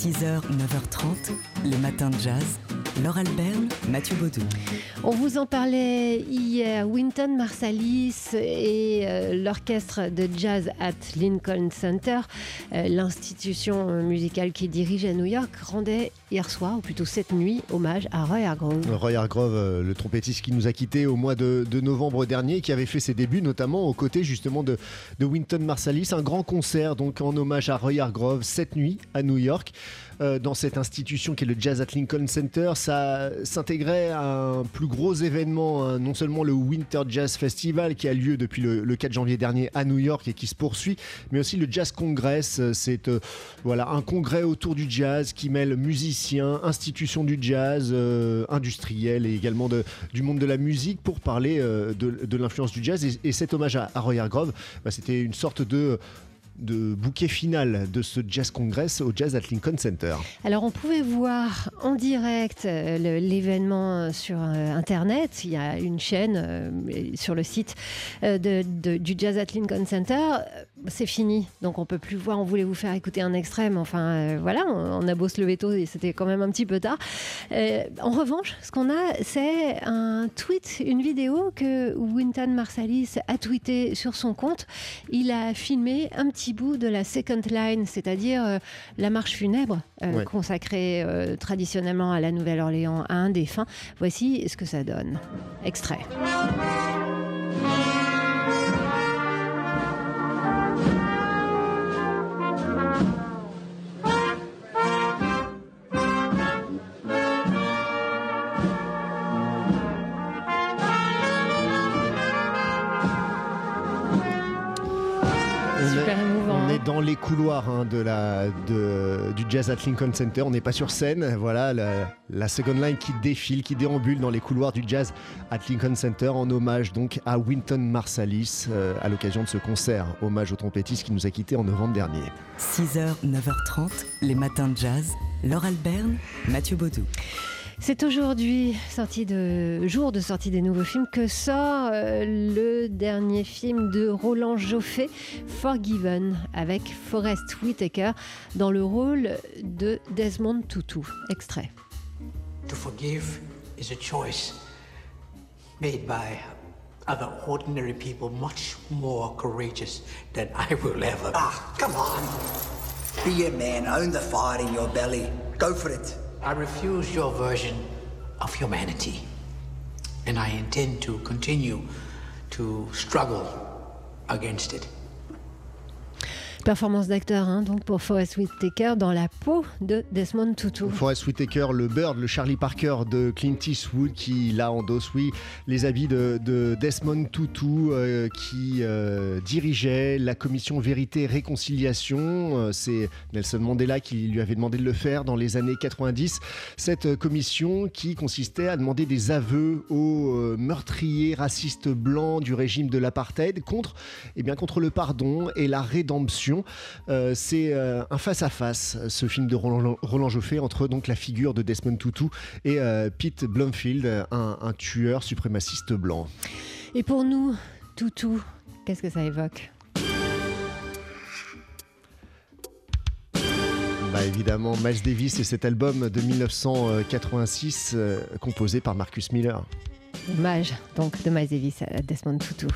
6h, 9h30, les matins de jazz. Laure Alberne, Mathieu Baudou. On vous en parlait hier. Winton Marsalis et euh, l'orchestre de jazz at Lincoln Center, euh, l'institution musicale qui dirige à New York, rendait hier soir, ou plutôt cette nuit, hommage à Roy Hargrove. Roy Hargrove, euh, le trompettiste qui nous a quittés au mois de, novembre dernier, qui avait fait ses débuts notamment aux côtés justement de, de Winton Marsalis. Un grand concert donc en hommage à Roy Hargrove cette nuit à New York. Euh, dans cette institution qui est le Jazz at Lincoln Center. Ça s'intégrait à un plus gros événement, hein, non seulement le Winter Jazz Festival qui a lieu depuis le, 4 janvier dernier à New York et qui se poursuit, mais aussi le Jazz Congress. C'est euh, voilà un congrès autour du jazz qui mêle musiciens, institutions du jazz, euh, industriels et également du monde de la musique pour parler de, l'influence du jazz. Et, cet hommage à, Roy Hargrove, bah, c'était une sorte de de bouquet final de ce Jazz Congress au Jazz at Lincoln Center. Alors on pouvait voir en direct euh, l'événement sur euh, Internet. Il y a une chaîne euh, sur le site du Jazz at Lincoln Center. C'est fini, donc on peut plus voir. On voulait vous faire écouter un extrait, mais enfin voilà, on, a beau se lever tôt et c'était quand même un petit peu tard. en revanche, ce qu'on a, c'est un tweet, une vidéo que Winton Marsalis a tweeté sur son compte. Il a filmé un petit bout de la second line, c'est-à-dire euh, la marche funèbre euh, consacrée euh, traditionnellement à la Nouvelle-Orléans à un défunt. Voici ce que ça donne. Extrait. Du Jazz at Lincoln Center. On n'est pas sur scène. Voilà la, la, second line qui défile, qui déambule dans les couloirs du Jazz at Lincoln Center en hommage donc à Winton Marsalis euh, à l'occasion de ce concert. Hommage au trompettiste qui nous a quittés en novembre dernier. 6h, 9h30, les matins de jazz. Laure Alberne, Mathieu Baudou. C'est aujourd'hui, sortie de, jour de sortie des nouveaux films, que sort euh, le dernier film de Roland Joffé, Forgiven, avec Forrest Whitaker dans le rôle de Desmond Tutu. Extrait. To forgive is a choice made by other ordinary people much more courageous than I will ever. Ah, come on. Be a man, own the fire in your belly. Go for it. I refuse your version of humanity. And I intend to continue to struggle against it. Performance d'acteur hein, donc pour Forest Whitaker dans la peau de Desmond Tutu. Forest Whitaker, le Bird, le Charlie Parker de Clint Eastwood qui là endosse oui les habits de, Desmond Tutu euh, qui euh, dirigeait la commission Vérité Réconciliation. Euh, c'est Nelson Mandela qui lui avait demandé de le faire dans les années 90. Cette commission qui consistait à demander des aveux aux meurtriers racistes blancs du régime de l'apartheid contre, eh bien, contre le pardon et la rédemption euh, c'est euh, un face-à-face, ce film de Roland, Roland, Joffé, entre donc la figure de Desmond Tutu et euh, Pete Blumfield, un, un tueur suprémaciste blanc. Et pour nous, Tutu, qu'est-ce que ça évoque? Bah évidemment, Miles Davis et cet album de 1986 composé par Marcus Miller. Hommage donc de Miles Davis à Desmond Tutu.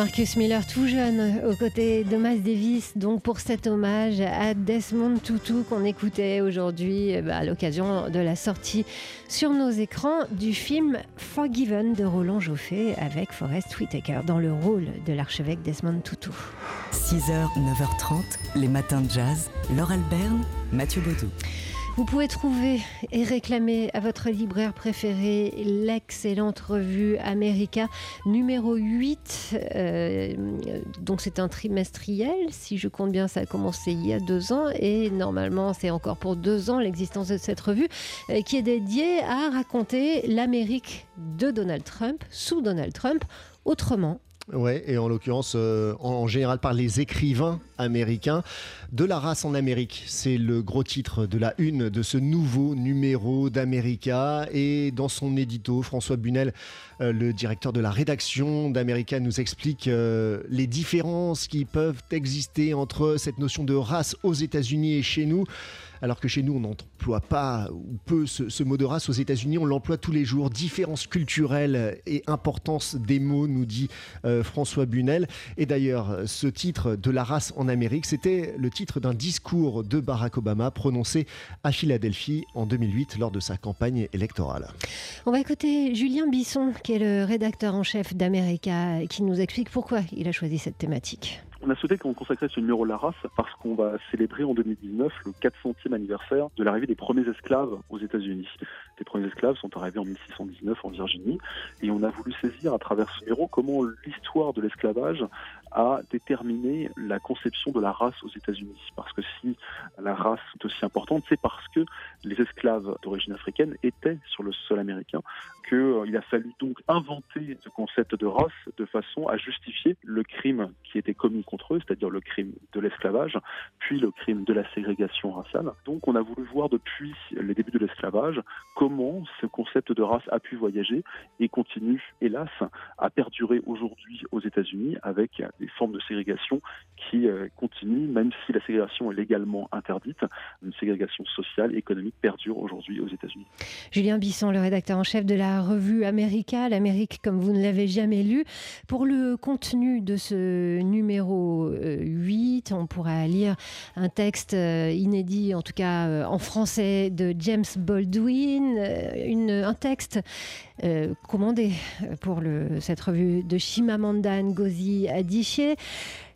Marcus Miller, tout jeune, aux côtés de Miles Davis, donc pour cet hommage à Desmond Tutu qu'on écoutait aujourd'hui eh ben, à l'occasion de la sortie sur nos écrans du film Forgiven de Roland Joffé avec Forrest Whitaker dans le rôle de l'archevêque Desmond Tutu. 6h, 9h30, les matins de jazz. Laure Alberne, Mathieu Baudou. Vous pouvez trouver et réclamer à votre libraire préféré l'excellente revue America numéro 8. Euh, donc c'est un trimestriel, si je compte bien, ça a commencé il y a deux ans et normalement c'est encore pour deux ans l'existence de cette revue euh, qui est dédiée à raconter l'Amérique de Donald Trump, sous Donald Trump, autrement Ouais, et en l'occurrence, euh, en, général par les écrivains américains. De la race en Amérique, c'est le gros titre de la une de ce nouveau numéro d'America. Et dans son édito, François Bunel, euh, le directeur de la rédaction d'America, nous explique euh, les différences qui peuvent exister entre cette notion de race aux États-Unis et chez nous alors que chez nous, on n'emploie pas ou peu ce, mot de race. Aux États-Unis, on l'emploie tous les jours. Différence culturelle et importance des mots, nous dit euh, François Bunel. Et d'ailleurs, ce titre de la race en Amérique, c'était le titre d'un discours de Barack Obama prononcé à Philadelphie en 2008 lors de sa campagne électorale. On va écouter Julien Bisson, qui est le rédacteur en chef d'America, qui nous explique pourquoi il a choisi cette thématique. On a souhaité qu'on consacrait ce numéro La Race parce qu'on va célébrer en 2019 le 400e anniversaire de l'arrivée des premiers esclaves aux États-Unis. Les premiers esclaves sont arrivés en 1619 en Virginie et on a voulu saisir à travers ce numéro comment l'histoire de l'esclavage a déterminé la conception de la race aux États-Unis. Parce que si la race est aussi importante, c'est parce que les esclaves d'origine africaine étaient sur le sol américain qu'il euh, a fallu donc inventer ce concept de race de façon à justifier le crime qui était commis contre eux, c'est-à-dire le crime de l'esclavage, puis le crime de la ségrégation raciale. Donc on a voulu voir depuis les débuts de l'esclavage comment ce concept de race a pu voyager et continue, hélas, à perdurer aujourd'hui aux États-Unis avec des formes de ségrégation qui euh, continuent, même si la ségrégation est légalement interdite. Une ségrégation sociale, économique perdure aujourd'hui aux États-Unis. Julien Bisson, le rédacteur en chef de la revue America, l'Amérique comme vous ne l'avez jamais lu. Pour le contenu de ce numéro 8, euh, on pourra lire un texte euh, inédit, en tout cas en français, de James Baldwin, une, un texte commandé pour le, cette revue de Chimamanda Ngozi Adichie.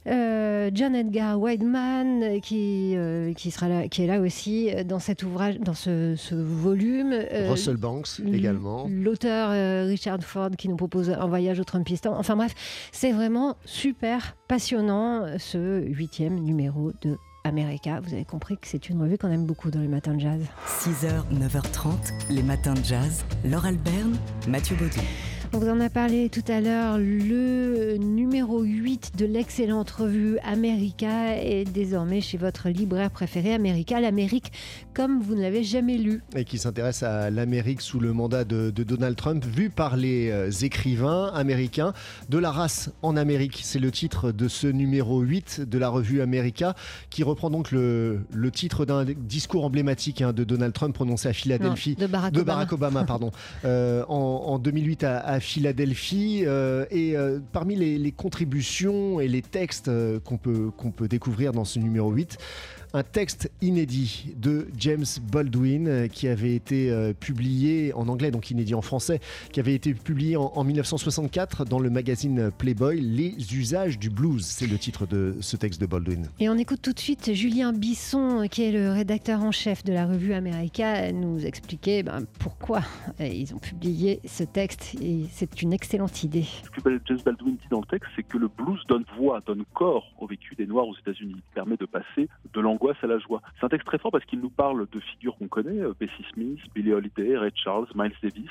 Euh, John Edgar Wideman qui, euh, qui, sera là, qui est là aussi dans cet ouvrage, dans ce, volume. Euh, Russell Banks également. L'auteur Richard Ford qui nous propose un voyage au Trumpistan. Enfin bref, c'est vraiment super passionnant ce huitième numéro de America. Vous avez compris que c'est une revue qu'on aime beaucoup dans les matins de jazz. 6h, 9h30, les matins de jazz. Laure Alberne, Mathieu Baudou. On vous en a parlé tout à l'heure. Le numéro 8 de l'excellente revue America est désormais chez votre libraire préféré, America, l'Amérique comme vous ne l'avez jamais lu. Et qui s'intéresse à l'Amérique sous le mandat de, Donald Trump, vu par les euh, écrivains américains. De la race en Amérique, c'est le titre de ce numéro 8 de la revue America, qui reprend donc le, titre d'un discours emblématique hein, de Donald Trump prononcé à Philadelphie. de Barack Obama. pardon, euh, en, 2008 à Philadelphie. Euh, et euh, parmi les, contributions et les textes euh, qu'on peut, qu'on peut découvrir dans ce numéro 8, un texte inédit de James Baldwin euh, qui avait été euh, publié en anglais, donc inédit en français, qui avait été publié en, 1964 dans le magazine Playboy, Les usages du blues. C'est le titre de ce texte de Baldwin. Et on écoute tout de suite Julien Bisson, qui est le rédacteur en chef de la revue America, nous expliquer ben, pourquoi euh, ils ont publié ce texte. Et c'est une excellente idée. Ce que James Baldwin dit dans le texte, c'est que le blues donne voix, donne corps au vécu des Noirs aux États-Unis. Il permet de passer de C'est un texte très fort parce qu'il nous parle de figures qu'on connaît, euh, Bessie Smith, Billie Holiday, Ray Charles, Miles Davis.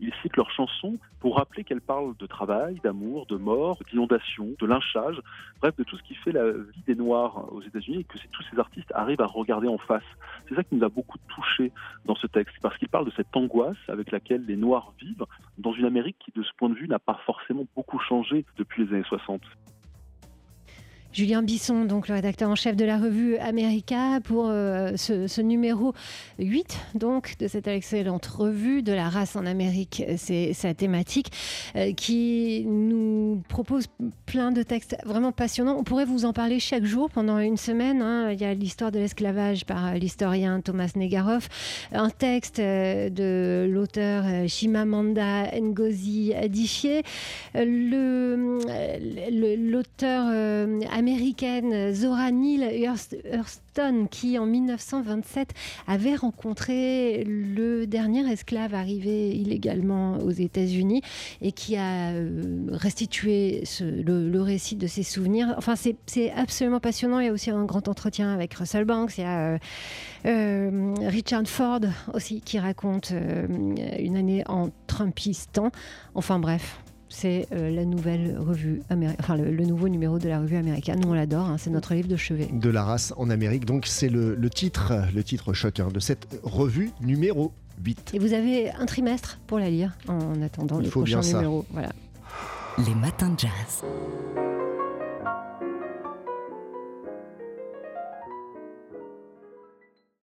Il cite leurs chansons pour rappeler qu'elles parlent de travail, d'amour, de mort, d'inondation, de lynchage, bref, de tout ce qui fait la vie des Noirs aux États-Unis et que tous ces artistes arrivent à regarder en face. C'est ça qui nous a beaucoup touché dans ce texte, parce qu'il parle de cette angoisse avec laquelle les Noirs vivent dans une Amérique qui, de ce point de vue, n'a pas forcément beaucoup changé depuis les années 60. Julien Bisson, donc le rédacteur en chef de la revue America, pour euh, ce, numéro 8 donc, de cette excellente revue de la race en Amérique. C'est sa thématique euh, qui nous propose plein de textes vraiment passionnants. On pourrait vous en parler chaque jour pendant une semaine. Hein. Il y a l'histoire de l'esclavage par l'historien Thomas Negaroff, un texte euh, de l'auteur Shimamanda Ngozi Adichie, l'auteur américaine Zora Neale Hurston qui en 1927 avait rencontré le dernier esclave arrivé illégalement aux États-Unis et qui a restitué le, récit de ses souvenirs. Enfin, c'est absolument passionnant. Il y a aussi un grand entretien avec Russell Banks. Il y a Richard Ford aussi qui raconte une année en Trumpistan. Enfin bref, c'est euh, la nouvelle revue, enfin le, nouveau numéro de la revue américaine. Nous on l'adore, hein, c'est notre livre de chevet. De la race en Amérique, donc c'est le, titre, le titre choc hein, de cette revue numéro 8. Et vous avez un trimestre pour la lire en attendant le prochain numéro. Voilà. Les matins de jazz.